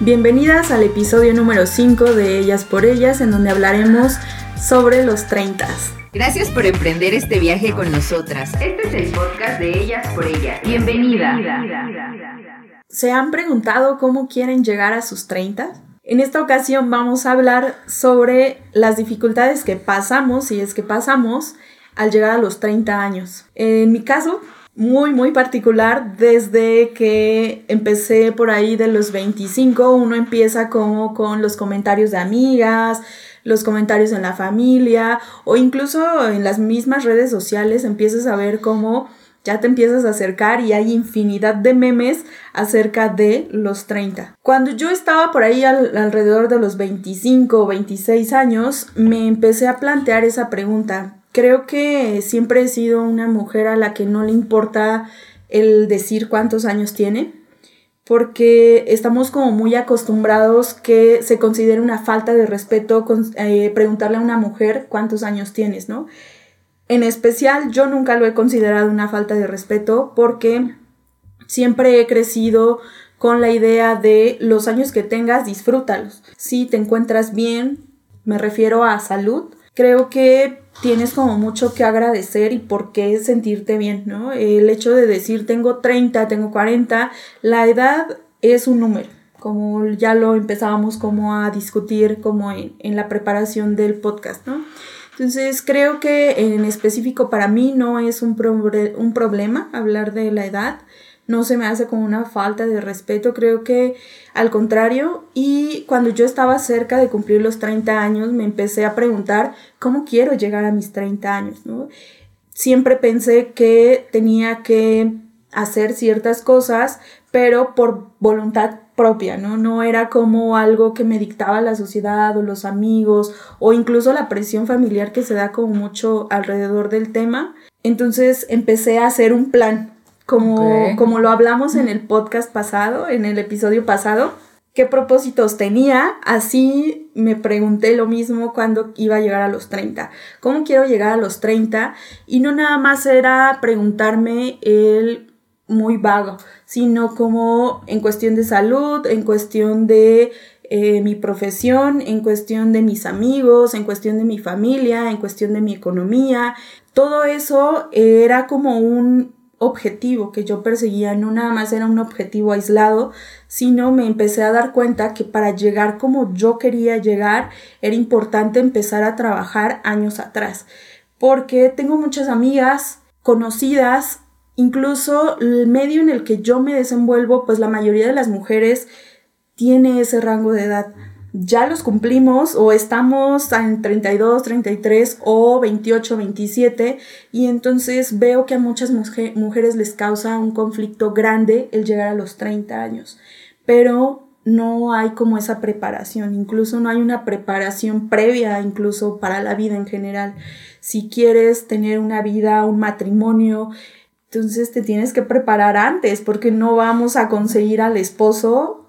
Bienvenidas al episodio número 5 de Ellas por Ellas, en donde hablaremos sobre los 30. Gracias por emprender este viaje con nosotras. Este es el podcast de Ellas por Ellas. Bienvenida. ¿Se han preguntado cómo quieren llegar a sus 30? En esta ocasión vamos a hablar sobre las dificultades que pasamos, si es que pasamos, al llegar a los 30 años. En mi caso, muy, muy particular desde que empecé por ahí de los 25. Uno empieza como con los comentarios de amigas, los comentarios en la familia o incluso en las mismas redes sociales empiezas a ver cómo ya te empiezas a acercar y hay infinidad de memes acerca de los 30. Cuando yo estaba por ahí alrededor de los 25 o 26 años, me empecé a plantear esa pregunta. Creo que siempre he sido una mujer a la que no le importa el decir cuántos años tiene, porque estamos como muy acostumbrados que se considere una falta de respeto eh, preguntarle a una mujer cuántos años tienes, ¿no? En especial, yo nunca lo he considerado una falta de respeto porque siempre he crecido con la idea de los años que tengas, disfrútalos. Si te encuentras bien, me refiero a salud, creo que tienes como mucho que agradecer y por qué sentirte bien, ¿no? El hecho de decir tengo 30, tengo 40, la edad es un número, como ya lo empezábamos como a discutir como en, en la preparación del podcast, ¿no? Entonces creo que en específico para mí no es un, un problema hablar de la edad, no se me hace como una falta de respeto, creo que al contrario, y cuando yo estaba cerca de cumplir los 30 años, me empecé a preguntar cómo quiero llegar a mis 30 años, ¿no? Siempre pensé que tenía que hacer ciertas cosas, pero por voluntad propia, ¿no? No era como algo que me dictaba la sociedad o los amigos o incluso la presión familiar que se da como mucho alrededor del tema. Entonces empecé a hacer un plan, como, como lo hablamos en el podcast pasado, en el episodio pasado, qué propósitos tenía, así me pregunté lo mismo cuando iba a llegar a los 30. ¿Cómo quiero llegar a los 30? Y no nada más era preguntarme el muy vago, sino como en cuestión de salud, en cuestión de eh, mi profesión, en cuestión de mis amigos, en cuestión de mi familia, en cuestión de mi economía. Todo eso era como un objetivo que yo perseguía no nada más era un objetivo aislado, sino me empecé a dar cuenta que para llegar como yo quería llegar era importante empezar a trabajar años atrás, porque tengo muchas amigas conocidas, incluso el medio en el que yo me desenvuelvo, pues la mayoría de las mujeres tiene ese rango de edad ya los cumplimos o estamos en 32, 33 o 28, 27 y entonces veo que a muchas mujeres les causa un conflicto grande el llegar a los 30 años, pero no hay como esa preparación, incluso no hay una preparación previa incluso para la vida en general. Si quieres tener una vida, un matrimonio, entonces te tienes que preparar antes porque no vamos a conseguir al esposo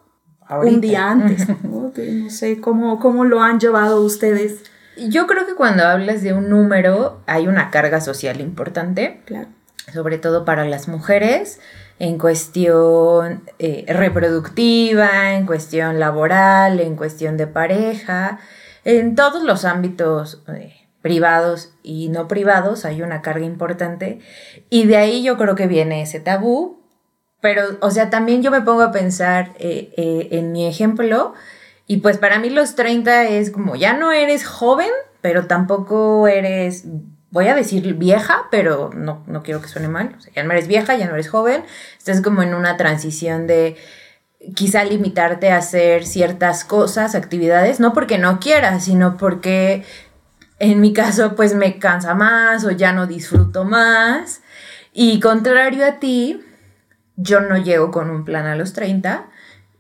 un día antes. ¿no? sé cómo, cómo lo han llevado ustedes. Yo creo que cuando hablas de un número hay una carga social importante. Claro. Sobre todo para las mujeres, en cuestión eh, reproductiva, en cuestión laboral, en cuestión de pareja, en todos los ámbitos eh, privados y no privados hay una carga importante. Y de ahí yo creo que viene ese tabú pero, o sea, también yo me pongo a pensar eh, eh, en mi ejemplo y pues para mí los 30 es como, ya no eres joven, pero tampoco eres, voy a decir vieja, pero no, no quiero que suene mal, o sea, ya no eres vieja, ya no eres joven, estás como en una transición de quizá limitarte a hacer ciertas cosas, actividades, no porque no quieras, sino porque en mi caso pues me cansa más o ya no disfruto más. Y contrario a ti, yo no llego con un plan a los 30.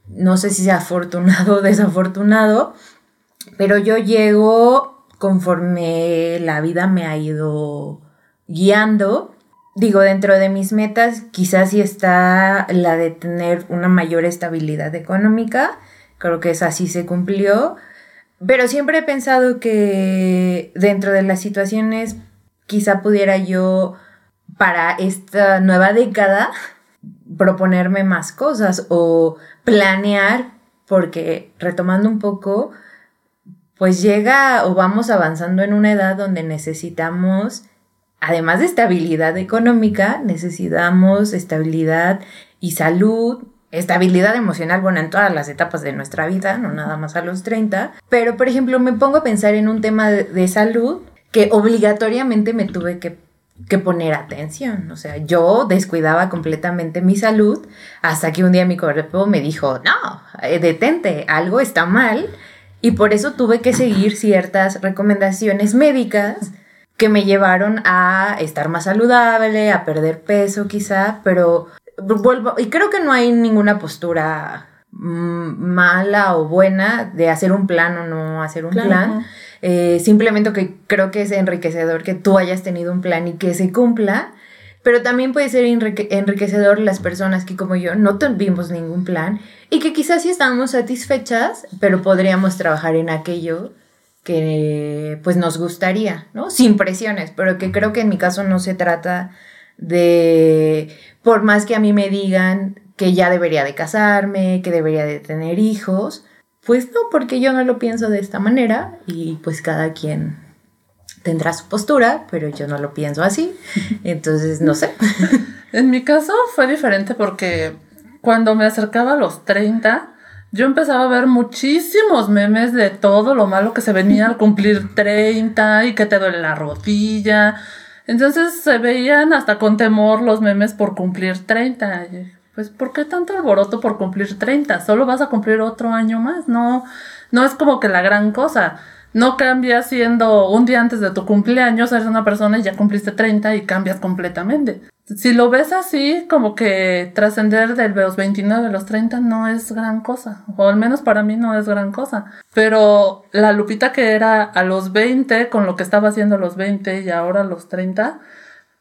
No sé si sea afortunado o desafortunado, pero yo llego conforme la vida me ha ido guiando. Digo, dentro de mis metas quizás sí está la de tener una mayor estabilidad económica. Creo que esa sí se cumplió. Pero siempre he pensado que dentro de las situaciones quizá pudiera yo para esta nueva década proponerme más cosas o planear porque retomando un poco, pues llega o vamos avanzando en una edad donde necesitamos, además de estabilidad económica, necesitamos estabilidad y salud, estabilidad emocional, bueno, en todas las etapas de nuestra vida, no nada más a los 30. Pero, por ejemplo, me pongo a pensar en un tema de, salud que obligatoriamente me tuve que, que, poner atención. O sea, yo descuidaba completamente mi salud hasta que un día mi cuerpo me dijo, no, eh, detente, algo está mal y por eso tuve que seguir ciertas recomendaciones médicas que me llevaron a estar más saludable, a perder peso quizá, pero vuelvo, y creo que no hay ninguna postura mm, mala o buena de hacer un plan o no hacer un plan. Eh, simplemente que creo que es enriquecedor que tú hayas tenido un plan y que se cumpla pero también puede ser enriquecedor las personas que como yo no tuvimos ningún plan y que quizás sí estamos satisfechas, pero podríamos trabajar en aquello que pues nos gustaría, ¿no? Sin presiones, pero que creo que en mi caso no se trata de, por más que a mí me digan que ya debería de casarme, que debería de tener hijos, pues no, porque yo no lo pienso de esta manera y pues cada quien tendrá su postura, pero yo no lo pienso así. Entonces, no sé. En mi caso fue diferente porque cuando me acercaba a los 30, yo empezaba a ver muchísimos memes de todo lo malo que se venía al cumplir 30 y que te duele la rodilla. Entonces se veían hasta con temor los memes por cumplir 30. Pues, ¿por qué tanto alboroto por cumplir 30? Solo vas a cumplir otro año más. No, no es como que la gran cosa no cambias siendo un día antes de tu cumpleaños, eres una persona y ya cumpliste 30 y cambias completamente. Si lo ves así, como que trascender de los 29 a los 30 no es gran cosa, o al menos para mí no es gran cosa. Pero la Lupita que era a los 20, con lo que estaba haciendo a los 20 y ahora a los 30,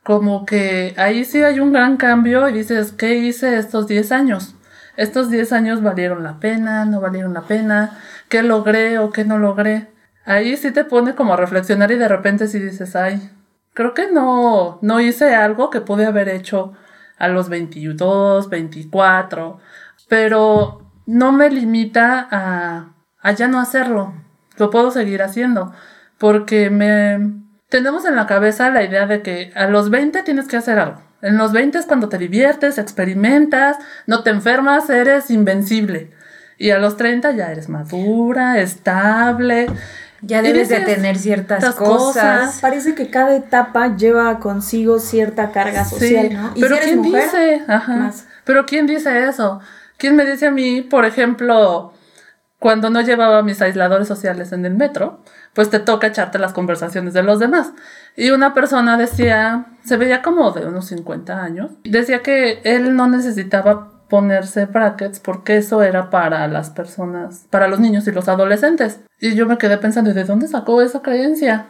como que ahí sí hay un gran cambio y dices, ¿qué hice estos 10 años? Estos 10 años valieron la pena, no valieron la pena, qué logré o qué no logré ahí sí te pone como a reflexionar y de repente sí dices, ay, creo que no, no hice algo que pude haber hecho a los 22, 24, pero no me limita a, a ya no hacerlo. Lo puedo seguir haciendo porque me tenemos en la cabeza la idea de que a los 20 tienes que hacer algo. En los 20 es cuando te diviertes, experimentas, no te enfermas, eres invencible. Y a los 30 ya eres madura, estable ya debes de tener ciertas cosas. Parece que cada etapa lleva consigo cierta carga social, ¿no? pero ¿quién dice? Ajá. Pero ¿quién dice eso? ¿Quién me dice a mí, por ejemplo, cuando no llevaba mis aisladores sociales en el metro, pues te toca echarte las conversaciones de los demás. Y una persona decía, se veía como de unos 50 años, decía que él no necesitaba ponerse brackets porque eso era para las personas, para los niños y los adolescentes. Y yo me quedé pensando, ¿de dónde sacó esa creencia?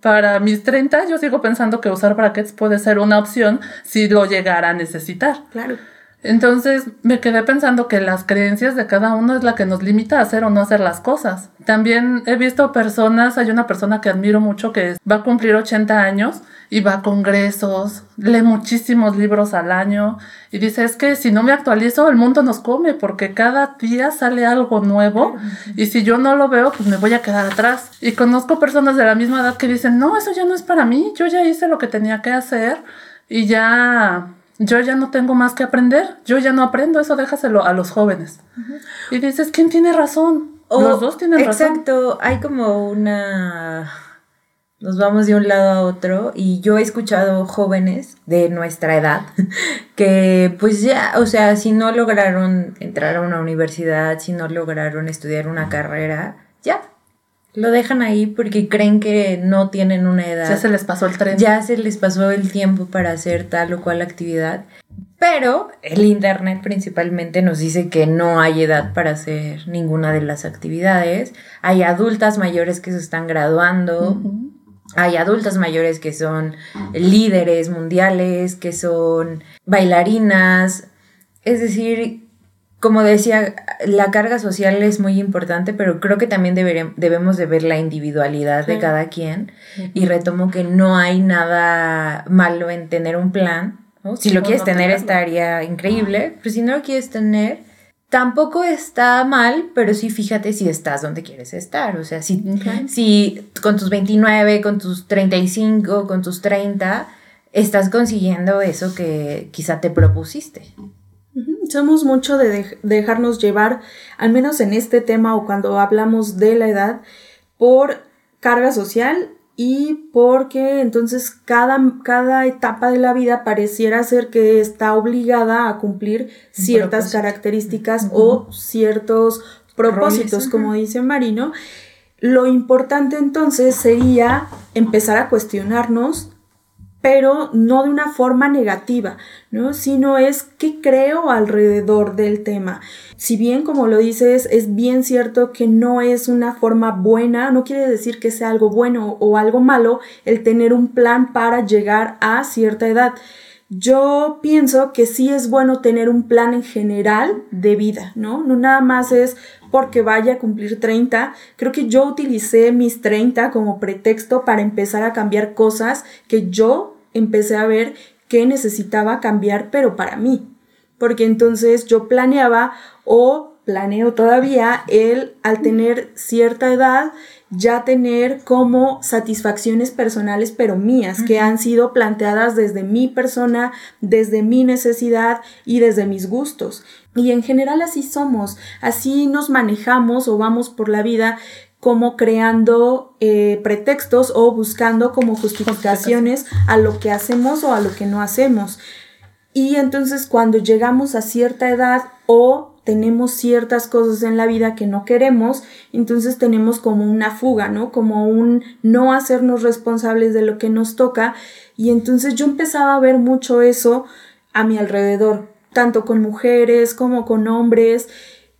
Para mis 30 yo sigo pensando que usar brackets puede ser una opción si lo llegara a necesitar. Claro. Entonces me quedé pensando que las creencias de cada uno es la que nos limita a hacer o no hacer las cosas. También he visto personas, hay una persona que admiro mucho que va a cumplir 80 años y va a congresos, lee muchísimos libros al año y dice, es que si no me actualizo el mundo nos come porque cada día sale algo nuevo y si yo no lo veo pues me voy a quedar atrás. Y conozco personas de la misma edad que dicen, no, eso ya no es para mí, yo ya hice lo que tenía que hacer y ya yo ya no tengo más que aprender, yo ya no aprendo, eso déjaselo a los jóvenes. Y dices, ¿quién tiene razón? los dos tienen razón. Exacto, hay como una... Nos vamos de un lado a otro y yo he escuchado jóvenes de nuestra edad que pues ya, o sea, si no lograron entrar a una universidad, si no lograron estudiar una carrera, ya, lo dejan ahí porque creen que no tienen una edad. Ya se les pasó el tren. Ya se les pasó el tiempo para hacer tal o cual actividad. Pero el Internet principalmente nos dice que no hay edad para hacer ninguna de las actividades. Hay adultas mayores que se están graduando. Hay adultas mayores que son líderes mundiales, que son bailarinas. Es decir, como decía, la carga social es muy importante, pero creo que también debemos de ver la individualidad de cada quien. Y retomo que no hay nada malo en tener un plan. Si lo quieres tener estaría increíble, pero si no lo quieres tener, tampoco está mal, pero sí fíjate si estás donde quieres estar. O sea, si, si con tus 29, con tus 35, con tus 30, estás consiguiendo eso que quizá te propusiste. Somos mucho de dejarnos llevar, al menos en este tema o cuando hablamos de la edad, por carga social y porque entonces cada, cada etapa de la vida pareciera ser que está obligada a cumplir ciertas características o ciertos propósitos, como dice Marino. Lo importante entonces sería empezar a cuestionarnos pero no de una forma negativa, ¿no? Sino es qué creo alrededor del tema. Si bien, como lo dices, es bien cierto que no es una forma buena, no quiere decir que sea algo bueno o algo malo el tener un plan para llegar a cierta edad. Yo pienso que sí es bueno tener un plan en general de vida, ¿no? No nada más es porque vaya a cumplir 30. Creo que yo utilicé mis 30 como pretexto para empezar a cambiar cosas que yo empecé a ver que necesitaba cambiar, pero para mí. Porque entonces yo planeaba o planeo todavía el, al tener cierta edad, ya tener como satisfacciones personales, pero mías, que han sido planteadas desde mi persona, desde mi necesidad y desde mis gustos. Y en general así somos, así nos manejamos o vamos por la vida como creando eh, pretextos o buscando como justificaciones a lo que hacemos o a lo que no hacemos. Y entonces cuando llegamos a cierta edad o tenemos ciertas cosas en la vida que no queremos, entonces tenemos como una fuga, ¿no? Como un no hacernos responsables de lo que nos toca. Y entonces yo empezaba a ver mucho eso a mi alrededor, tanto con mujeres como con hombres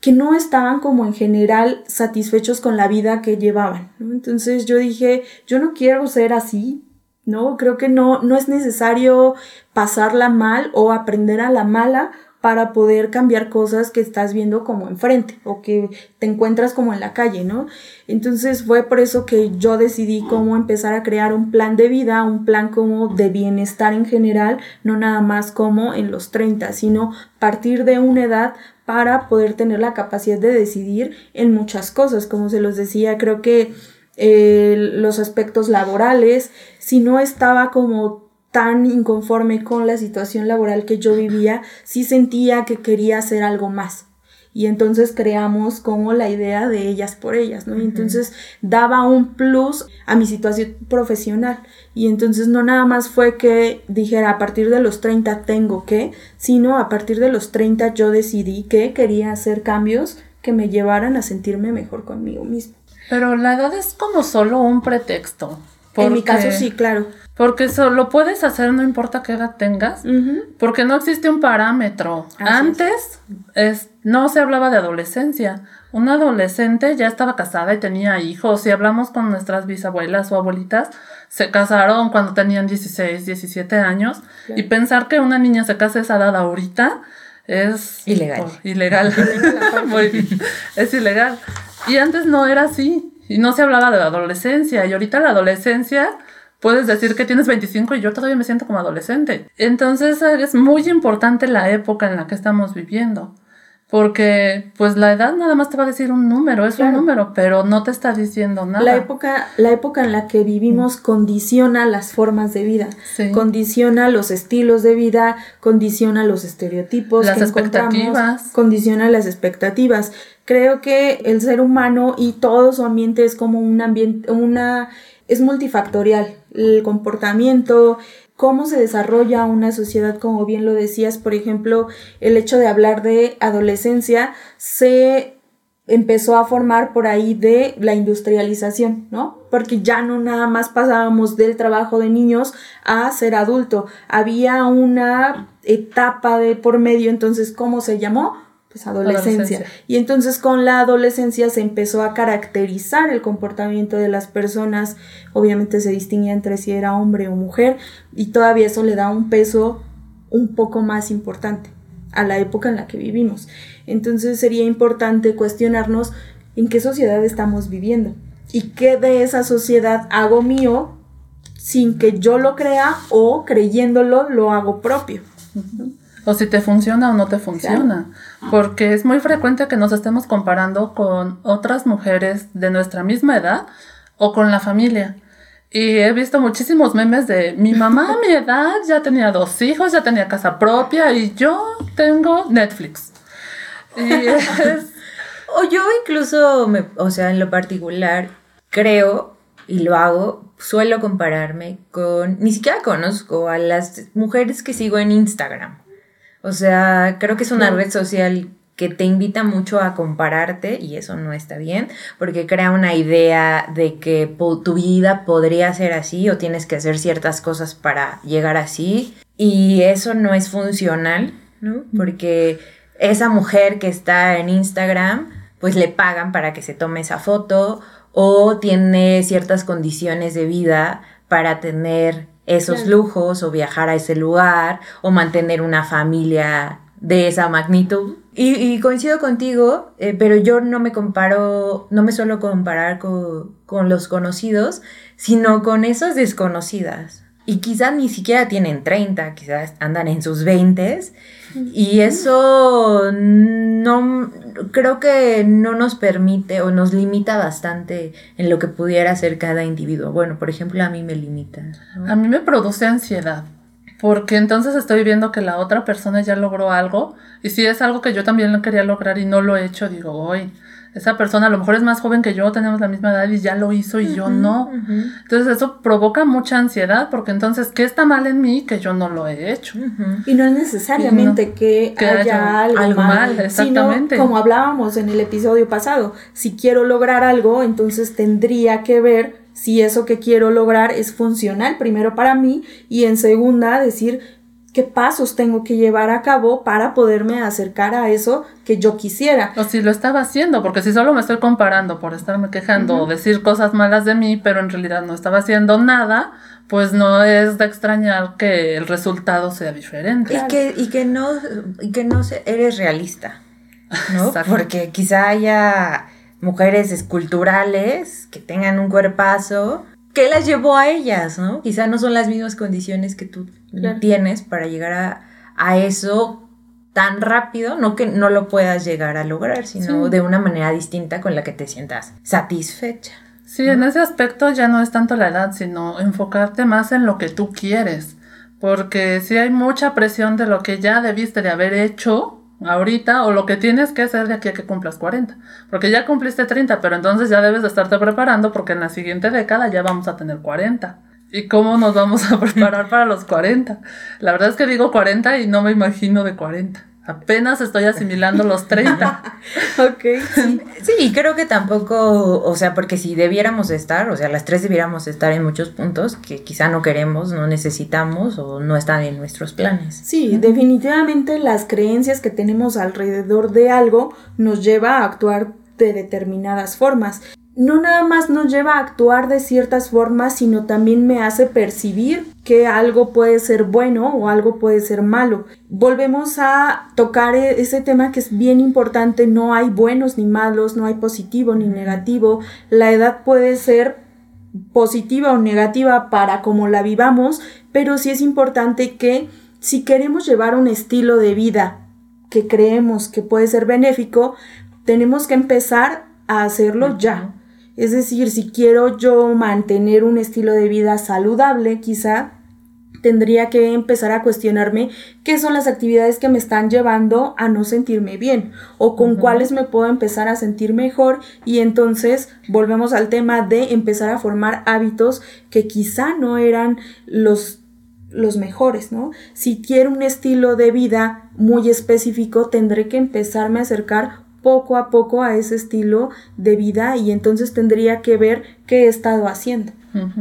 que no estaban como en general satisfechos con la vida que llevaban. Entonces yo dije, yo no quiero ser así, ¿no? Creo que no, no es necesario pasarla mal o aprender a la mala para poder cambiar cosas que estás viendo como enfrente o que te encuentras como en la calle, ¿no? Entonces fue por eso que yo decidí cómo empezar a crear un plan de vida, un plan como de bienestar en general, no nada más como en los 30, sino partir de una edad para poder tener la capacidad de decidir en muchas cosas. Como se los decía, creo que eh, los aspectos laborales, si no estaba como tan inconforme con la situación laboral que yo vivía, sí sentía que quería hacer algo más y entonces creamos como la idea de ellas por ellas, ¿no? Y entonces daba un plus a mi situación profesional y entonces no nada más fue que dijera a partir de los 30 tengo que, sino a partir de los 30 yo decidí que quería hacer cambios que me llevaran a sentirme mejor conmigo mismo. Pero la edad es como solo un pretexto. En mi caso sí, claro. Porque eso lo puedes hacer no importa qué edad tengas, porque no existe un parámetro. Antes es. no se hablaba de adolescencia. Una adolescente ya estaba casada y tenía hijos. Si hablamos con nuestras bisabuelas o abuelitas, se casaron cuando tenían 16, 17 años. Y pensar que una niña se casa a esa edad ahorita es ilegal. ilegal. Muy bien. Es ilegal. Y antes no era así. Y no se hablaba de la adolescencia. Y ahorita la adolescencia puedes decir que tienes 25 y yo todavía me siento como adolescente. Entonces es muy importante la época en la que estamos viviendo. Porque, pues, la edad nada más te va a decir un número, es un número, pero no te está diciendo nada. La época, la época en la que vivimos condiciona las formas de vida, condiciona los estilos de vida, condiciona los estereotipos, las expectativas, condiciona las expectativas. Creo que el ser humano y todo su ambiente es como un ambiente, una es multifactorial. El comportamiento, cómo se desarrolla una sociedad, como bien lo decías, por ejemplo, el hecho de hablar de adolescencia se empezó a formar por ahí de la industrialización, ¿no? Porque ya no nada más pasábamos del trabajo de niños a ser adulto, había una etapa de por medio, entonces, ¿cómo se llamó? Pues adolescencia. Y entonces con la adolescencia se empezó a caracterizar el comportamiento de las personas, obviamente se distinguía entre si era hombre o mujer, y todavía eso le da un peso un poco más importante a la época en la que vivimos. Entonces sería importante cuestionarnos en qué sociedad estamos viviendo y qué de esa sociedad hago mío sin que yo lo crea o creyéndolo lo hago propio. O si te funciona o no te funciona. Porque es muy frecuente que nos estemos comparando con otras mujeres de nuestra misma edad o con la familia. Y he visto muchísimos memes de mi mamá a mi edad ya tenía dos hijos, ya tenía casa propia y yo tengo Netflix. Y es... O yo incluso, me, o sea, en lo particular, creo y lo hago, suelo compararme con, ni siquiera conozco a las mujeres que sigo en Instagram. O sea, creo que es una red social que te invita mucho a compararte y eso no está bien porque crea una idea de que tu vida podría ser así o tienes que hacer ciertas cosas para llegar así. Y eso no es funcional, ¿no? Porque esa mujer que está en Instagram pues le pagan para que se tome esa foto o tiene ciertas condiciones de vida para tener esos lujos o viajar a ese lugar o mantener una familia de esa magnitud. Y, coincido contigo, eh, pero yo no me comparo, no me suelo comparar con, con los conocidos, sino con esas desconocidas. Y quizás ni siquiera tienen 30, quizás andan en sus 20 y eso no creo que no nos permite o nos limita bastante en lo que pudiera ser cada individuo. Bueno, por ejemplo, a mí me limita. A mí me produce ansiedad. Porque entonces estoy viendo que la otra persona ya logró algo y si es algo que yo también lo quería lograr y no lo he hecho, digo, hoy esa persona a lo mejor es más joven que yo, tenemos la misma edad y ya lo hizo y yo no. Entonces eso provoca mucha ansiedad porque entonces, ¿qué está mal en mí que yo no lo he hecho? Y no es necesariamente que, haya, algo, mal, exactamente. Sino, como hablábamos en el episodio pasado, si quiero lograr algo, entonces tendría que ver si eso que quiero lograr es funcional primero para mí y en segunda decir qué pasos tengo que llevar a cabo para poderme acercar a eso que yo quisiera. O si lo estaba haciendo, porque si solo me estoy comparando por estarme quejando o decir cosas malas de mí, pero en realidad no estaba haciendo nada, pues no es de extrañar que el resultado sea diferente. Y que, y que no, y que no eres realista, ¿no? Porque quizá haya mujeres esculturales que tengan un cuerpazo ¿qué las llevó a ellas, no? Quizá no son las mismas condiciones que tú tienes para llegar a, a, eso tan rápido, no que no lo puedas llegar a lograr, sino de una manera distinta con la que te sientas satisfecha. Sí, en ese aspecto ya no es tanto la edad, sino enfocarte más en lo que tú quieres, porque si hay mucha presión de lo que ya debiste de haber hecho, ahorita o lo que tienes que hacer de aquí a que cumplas 40. Porque ya cumpliste 30, pero entonces ya debes de estarte preparando porque en la siguiente década ya vamos a tener 40. ¿Y cómo nos vamos a preparar para los 40? La verdad es que digo 40 y no me imagino de 40. Apenas estoy asimilando los 30. ok. Sí. sí, creo que tampoco, o sea, porque si debiéramos estar, o sea, las tres debiéramos estar en muchos puntos que quizá no queremos, no necesitamos o no están en nuestros planes. Sí, definitivamente las creencias que tenemos alrededor de algo nos lleva a actuar de determinadas formas no nada más nos lleva a actuar de ciertas formas, sino también me hace percibir que algo puede ser bueno o algo puede ser malo. Volvemos a tocar e-, ese tema que es bien importante, no hay buenos ni malos, no hay positivo ni negativo, la edad puede ser positiva o negativa para como la vivamos, pero sí es importante que si queremos llevar un estilo de vida que creemos que puede ser benéfico, tenemos que empezar a hacerlo ya es decir, si quiero yo mantener un estilo de vida saludable, quizá tendría que empezar a cuestionarme qué son las actividades que me están llevando a no sentirme bien o con cuáles me puedo empezar a sentir mejor y entonces volvemos al tema de empezar a formar hábitos que quizá no eran los los mejores, ¿no? Si quiero un estilo de vida muy específico, tendré que empezarme a acercar poco a poco a ese estilo de vida y entonces tendría que ver qué he estado haciendo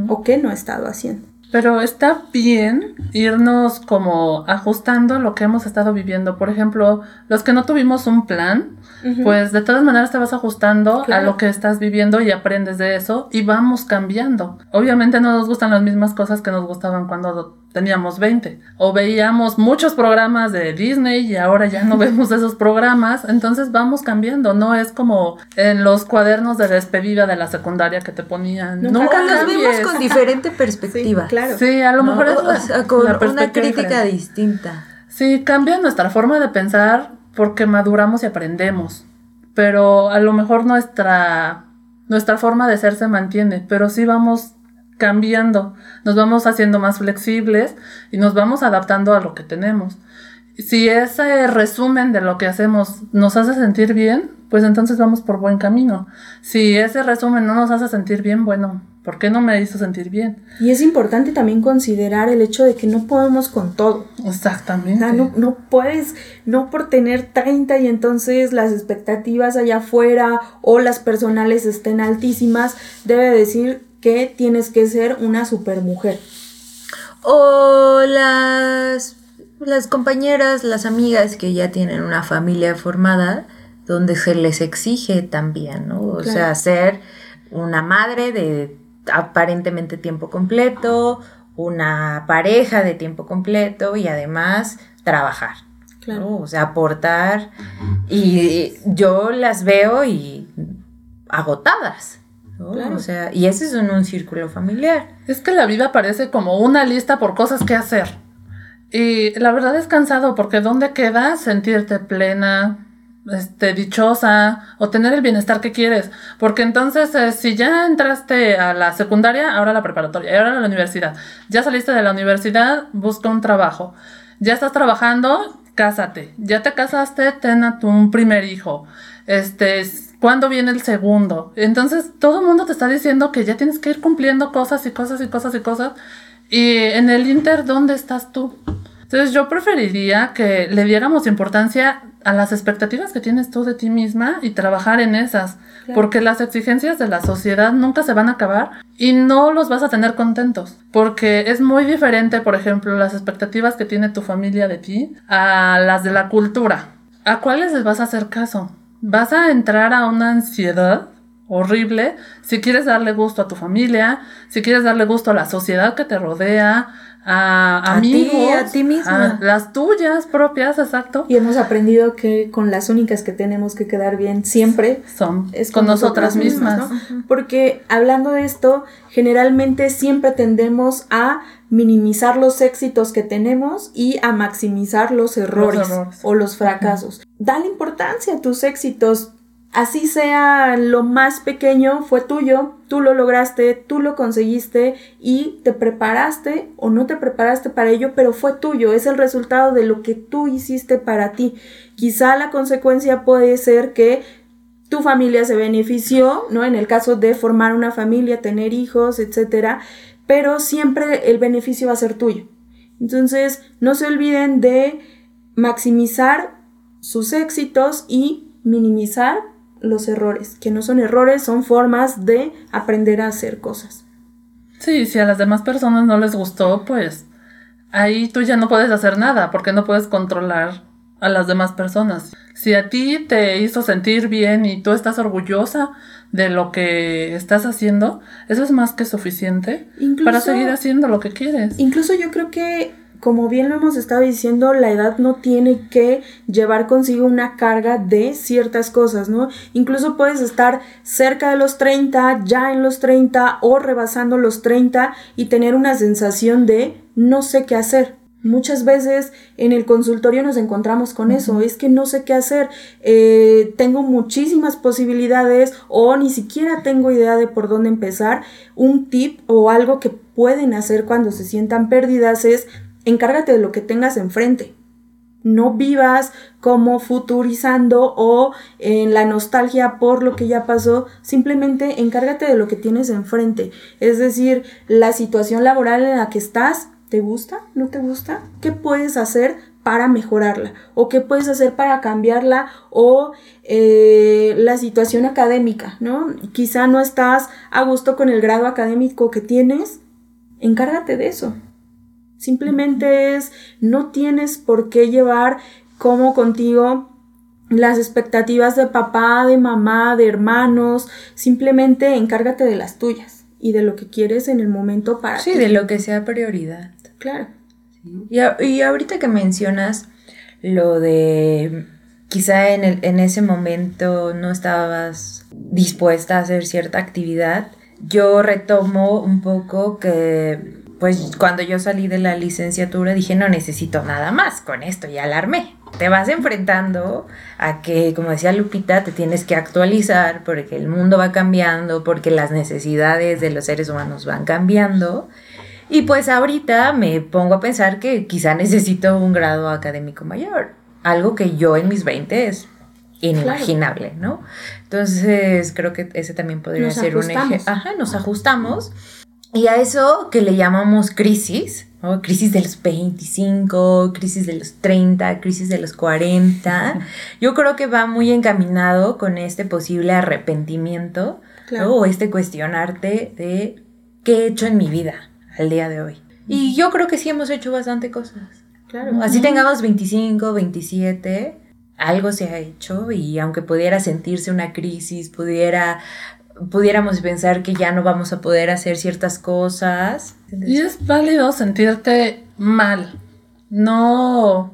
o qué no he estado haciendo. Pero está bien irnos como ajustando lo que hemos estado viviendo. Por ejemplo, los que no tuvimos un plan, pues de todas maneras te vas ajustando a lo que estás viviendo y aprendes de eso y vamos cambiando. Obviamente no nos gustan las mismas cosas que nos gustaban cuando teníamos 20. O veíamos muchos programas de Disney y ahora ya no vemos esos programas. Entonces vamos cambiando. No es como en los cuadernos de despedida de la secundaria que te ponían. Nunca, nos vemos con diferente perspectiva. claro. Sí, a lo mejor es con una crítica distinta. Sí, cambia nuestra forma de pensar porque maduramos y aprendemos, pero a lo mejor nuestra, nuestra forma de ser se mantiene, pero sí vamos cambiando, nos vamos haciendo más flexibles y nos vamos adaptando a lo que tenemos. Si ese resumen de lo que hacemos nos hace sentir bien, pues entonces vamos por buen camino. Si ese resumen no nos hace sentir bien, bueno, ¿por qué no me hizo sentir bien? Y es importante también considerar el hecho de que no podemos con todo. Exactamente. no, no puedes, no por tener 30 y entonces las expectativas allá afuera o las personales estén altísimas, debe decir que tienes que ser una supermujer. O las, las compañeras, las amigas que ya tienen una familia formada, donde se les exige también, ¿no? O sea, ser una madre de aparentemente tiempo completo, una pareja de tiempo completo y además trabajar. Claro. O sea, aportar. Y yo las veo y agotadas. O sea, y ese es en un círculo familiar. Es que la vida parece como una lista por cosas que hacer. Y la verdad es cansado porque ¿dónde queda sentirte plena, este, dichosa o tener el bienestar que quieres? Porque entonces, eh, si ya entraste a la secundaria, ahora la preparatoria, ahora a la universidad, ya saliste de la universidad, busca un trabajo. Ya estás trabajando, cásate. Ya te casaste, ten a tu primer hijo. Este, ¿Cuándo viene el segundo? Entonces todo el mundo te está diciendo que ya tienes que ir cumpliendo cosas y cosas y cosas y cosas. Y en el Inter, ¿dónde estás tú? Entonces yo preferiría que le diéramos importancia a las expectativas que tienes tú de ti misma y trabajar en esas, porque las exigencias de la sociedad nunca se van a acabar y no los vas a tener contentos, porque es muy diferente, por ejemplo, las expectativas que tiene tu familia de ti a las de la cultura. ¿A cuáles les vas a hacer caso? vas a entrar a una ansiedad horrible si quieres darle gusto a tu familia, si quieres darle gusto a la sociedad que te rodea, a, amigos, a ti misma. las tuyas propias, exacto. Y hemos aprendido que con las únicas que tenemos que quedar bien siempre son es con, nosotras, mismas. Porque hablando de esto, generalmente siempre tendemos a minimizar los éxitos que tenemos y a maximizar los errores, o los fracasos. Dale importancia a tus éxitos, así sea lo más pequeño, fue tuyo, tú lo lograste, tú lo conseguiste y te preparaste o no te preparaste para ello, pero fue tuyo, es el resultado de lo que tú hiciste para ti. Quizá la consecuencia puede ser que tu familia se benefició, ¿no? En el caso de formar una familia, tener hijos, etcétera, pero siempre el beneficio va a ser tuyo. Entonces, no se olviden de maximizar sus éxitos y minimizar los errores, que no son errores, son formas de aprender a hacer cosas. Sí, si a las demás personas no les gustó, pues ahí tú ya no puedes hacer nada porque no puedes controlar a las demás personas. Si a ti te hizo sentir bien y tú estás orgullosa de lo que estás haciendo, eso es más que suficiente para seguir haciendo lo que quieres. Incluso yo creo que como bien lo hemos estado diciendo, la edad no tiene que llevar consigo una carga de ciertas cosas, ¿no? Incluso puedes estar cerca de los 30, ya en los 30 o rebasando los 30 y tener una sensación de no sé qué hacer. Muchas veces en el consultorio nos encontramos con eso, es que no sé qué hacer, eh, tengo muchísimas posibilidades o ni siquiera tengo idea de por dónde empezar. Un tip o algo que pueden hacer cuando se sientan pérdidas es encárgate de lo que tengas enfrente. No vivas como futurizando o en la nostalgia por lo que ya pasó, simplemente encárgate de lo que tienes enfrente. Es decir, la situación laboral en la que estás, ¿te gusta? ¿No te gusta? ¿Qué puedes hacer para mejorarla? ¿O qué puedes hacer para cambiarla? O eh, la situación académica, ¿no? Quizá no estás a gusto con el grado académico que tienes, encárgate de eso. Simplemente es, no tienes por qué llevar como contigo las expectativas de papá, de mamá, de hermanos, simplemente encárgate de las tuyas y de lo que quieres en el momento para Sí, de lo que sea prioridad. Claro. Y, y, ahorita que mencionas lo de quizá en, el, en ese momento no estabas dispuesta a hacer cierta actividad, yo retomo un poco que pues cuando yo salí de la licenciatura dije, no necesito nada más, con esto ya alarmé. Te vas enfrentando a que, como decía Lupita, te tienes que actualizar porque el mundo va cambiando, porque las necesidades de los seres humanos van cambiando. Y pues ahorita me pongo a pensar que quizá necesito un grado académico mayor, algo que yo en mis 20 es inimaginable, ¿no? Entonces creo que ese también podría ser un eje. Ajá, nos ajustamos. Y a eso que le llamamos crisis, ¿no? crisis de los 25, crisis de los 30, crisis de los 40, yo creo que va muy encaminado con este posible arrepentimiento o este cuestionarte de qué he hecho en mi vida al día de hoy. Y yo creo que sí hemos hecho bastante cosas. Claro. Así tengamos 25, 27, algo se ha hecho y aunque pudiera sentirse una crisis, pudiera pudiéramos pensar que ya no vamos a poder hacer ciertas cosas. Y es válido sentirte mal. No,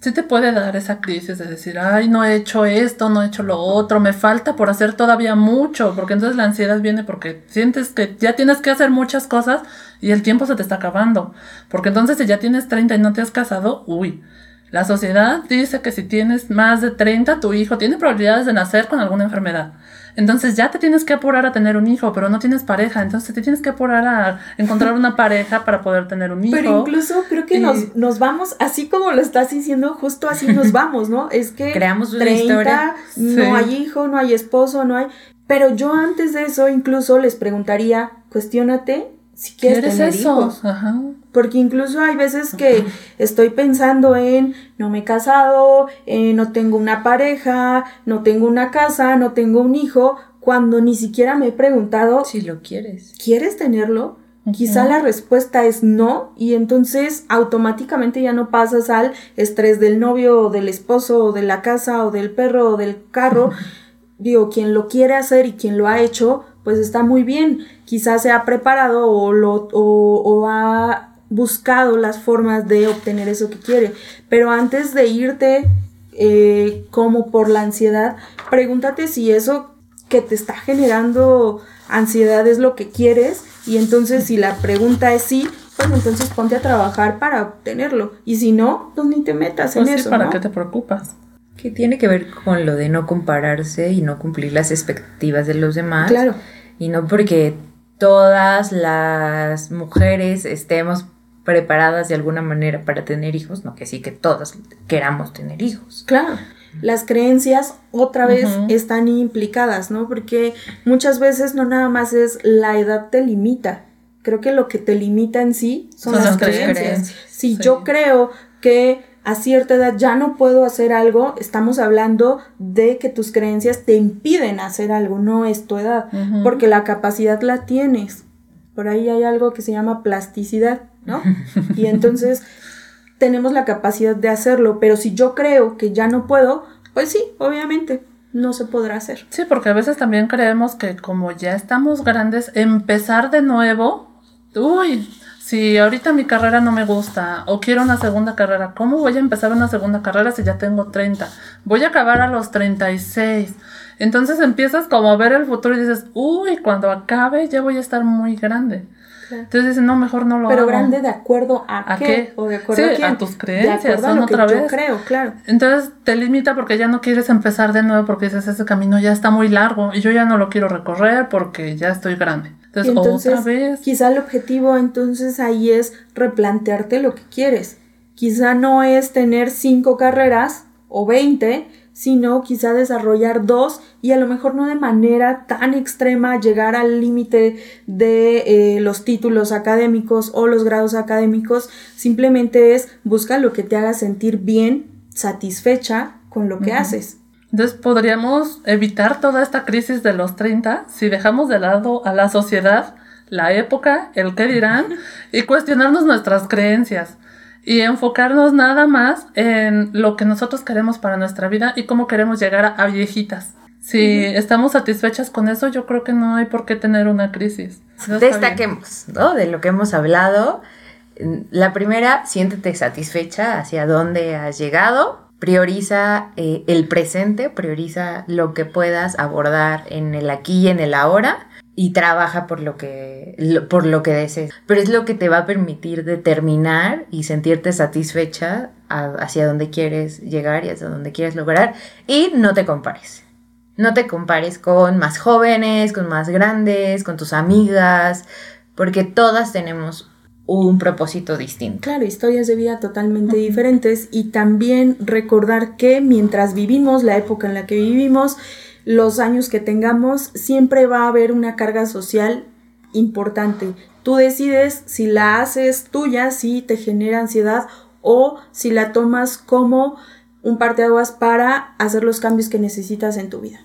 sí te puede dar esa crisis de decir, ay, no he hecho esto, no he hecho lo otro, me falta por hacer todavía mucho, porque entonces la ansiedad viene porque sientes que ya tienes que hacer muchas cosas y el tiempo se te está acabando. Porque entonces si ya tienes 30 y no te has casado, uy. La sociedad dice que si tienes más de 30, tu hijo tiene probabilidades de nacer con alguna enfermedad. Entonces ya te tienes que apurar a tener un hijo, pero no tienes pareja. Entonces te tienes que apurar a encontrar una pareja para poder tener un hijo. Pero incluso creo que nos, nos vamos, así como lo estás diciendo, justo así nos vamos, ¿no? Es que creamos una historia. No hay hijo, no hay esposo, no hay. Pero yo antes de eso incluso les preguntaría, cuestiónate si quieres tener hijos. Ajá. Porque incluso hay veces que estoy pensando en no me he casado, eh, no tengo una pareja, no tengo una casa, no tengo un hijo, cuando ni siquiera me he preguntado si lo quieres. ¿Quieres tenerlo? Quizá la respuesta es no y entonces automáticamente ya no pasas al estrés del novio o del esposo o de la casa o del perro o del carro. Digo, quien lo quiere hacer y quien lo ha hecho, pues está muy bien. Quizás se ha preparado o, lo, o, ha buscado las formas de obtener eso que quiere. Pero antes de irte eh, como por la ansiedad, pregúntate si eso que te está generando ansiedad es lo que quieres. Y entonces si la pregunta es sí, pues entonces ponte a trabajar para obtenerlo. Y si no, pues ni te metas en pues eso. ¿Para qué te preocupas? Que tiene que ver con lo de no compararse y no cumplir las expectativas de los demás. Claro y no porque todas las mujeres estemos preparadas de alguna manera para tener hijos, no que sí que todas queramos tener hijos. Claro. Las creencias otra vez están implicadas, ¿no? Porque muchas veces no nada más es la edad te limita. Creo que lo que te limita en sí son, las, creencias. Si yo creo que a cierta edad ya no puedo hacer algo, estamos hablando de que tus creencias te impiden hacer algo, no es tu edad, porque la capacidad la tienes. Por ahí hay algo que se llama plasticidad, ¿no? Y entonces tenemos la capacidad de hacerlo, pero si yo creo que ya no puedo, pues sí, obviamente, no se podrá hacer. Sí, porque a veces también creemos que como ya estamos grandes, empezar de nuevo, uy, si ahorita mi carrera no me gusta o quiero una segunda carrera, ¿cómo voy a empezar una segunda carrera si ya tengo 30? Voy a acabar a los 36. Entonces empiezas como a ver el futuro y dices, uy, cuando acabe ya voy a estar muy grande. Entonces no, mejor no lo Pero grande de acuerdo a, qué? O de acuerdo a, tus creencias, son otra vez. Yo creo, claro. Entonces te limita porque ya no quieres empezar de nuevo porque dices, ese camino ya está muy largo y yo ya no lo quiero recorrer porque ya estoy grande. Entonces, otra vez. quizá el objetivo entonces ahí es replantearte lo que quieres. Quizá no es tener cinco carreras o veinte, sino quizá desarrollar dos y a lo mejor no de manera tan extrema llegar al límite de eh, los títulos académicos o los grados académicos, simplemente es busca lo que te haga sentir bien, satisfecha con lo que haces. Entonces podríamos evitar toda esta crisis de los 30 si dejamos de lado a la sociedad, la época, el qué dirán y cuestionarnos nuestras creencias y enfocarnos nada más en lo que nosotros queremos para nuestra vida y cómo queremos llegar a, viejitas. Si estamos satisfechas con eso, yo creo que no hay por qué tener una crisis. Destaquemos, ¿no? De lo que hemos hablado. La primera, siéntete satisfecha hacia dónde has llegado prioriza eh, el presente, prioriza lo que puedas abordar en el aquí y en el ahora y trabaja por lo que por lo que desees, pero es lo que te va a permitir determinar y sentirte satisfecha hacia donde quieres llegar y hacia donde quieres lograr y no te compares. No te compares con más jóvenes, con más grandes, con tus amigas, porque todas tenemos un propósito distinto. Claro, historias de vida totalmente diferentes y también recordar que mientras vivimos la época en la que vivimos, los años que tengamos, siempre va a haber una carga social importante. Tú decides si la haces tuya, si te genera ansiedad o si la tomas como un parteaguas para hacer los cambios que necesitas en tu vida.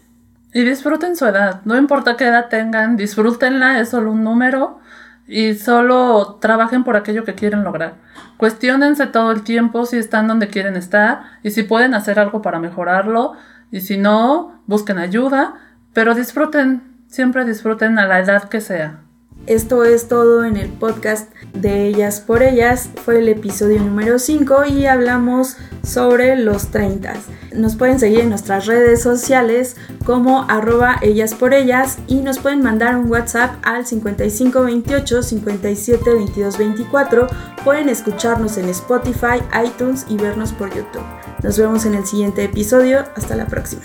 Y disfruten su edad, no importa qué edad tengan, disfrútenla, es solo un número y solo trabajen por aquello que quieren lograr. Cuestiónense todo el tiempo si están donde quieren estar y si pueden hacer algo para mejorarlo y si no, busquen ayuda, pero disfruten, siempre disfruten a la edad que sea. Esto es todo en el podcast de Ellas por Ellas. Fue el episodio número 5 y hablamos sobre los 30. Nos pueden seguir en nuestras redes sociales como arroba ellas por ellas y nos pueden mandar un WhatsApp al 5528 57 22 24. Pueden escucharnos en Spotify, iTunes y vernos por YouTube. Nos vemos en el siguiente episodio. Hasta la próxima.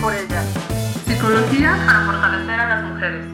Por ellas. Psicología para fortalecer a las mujeres.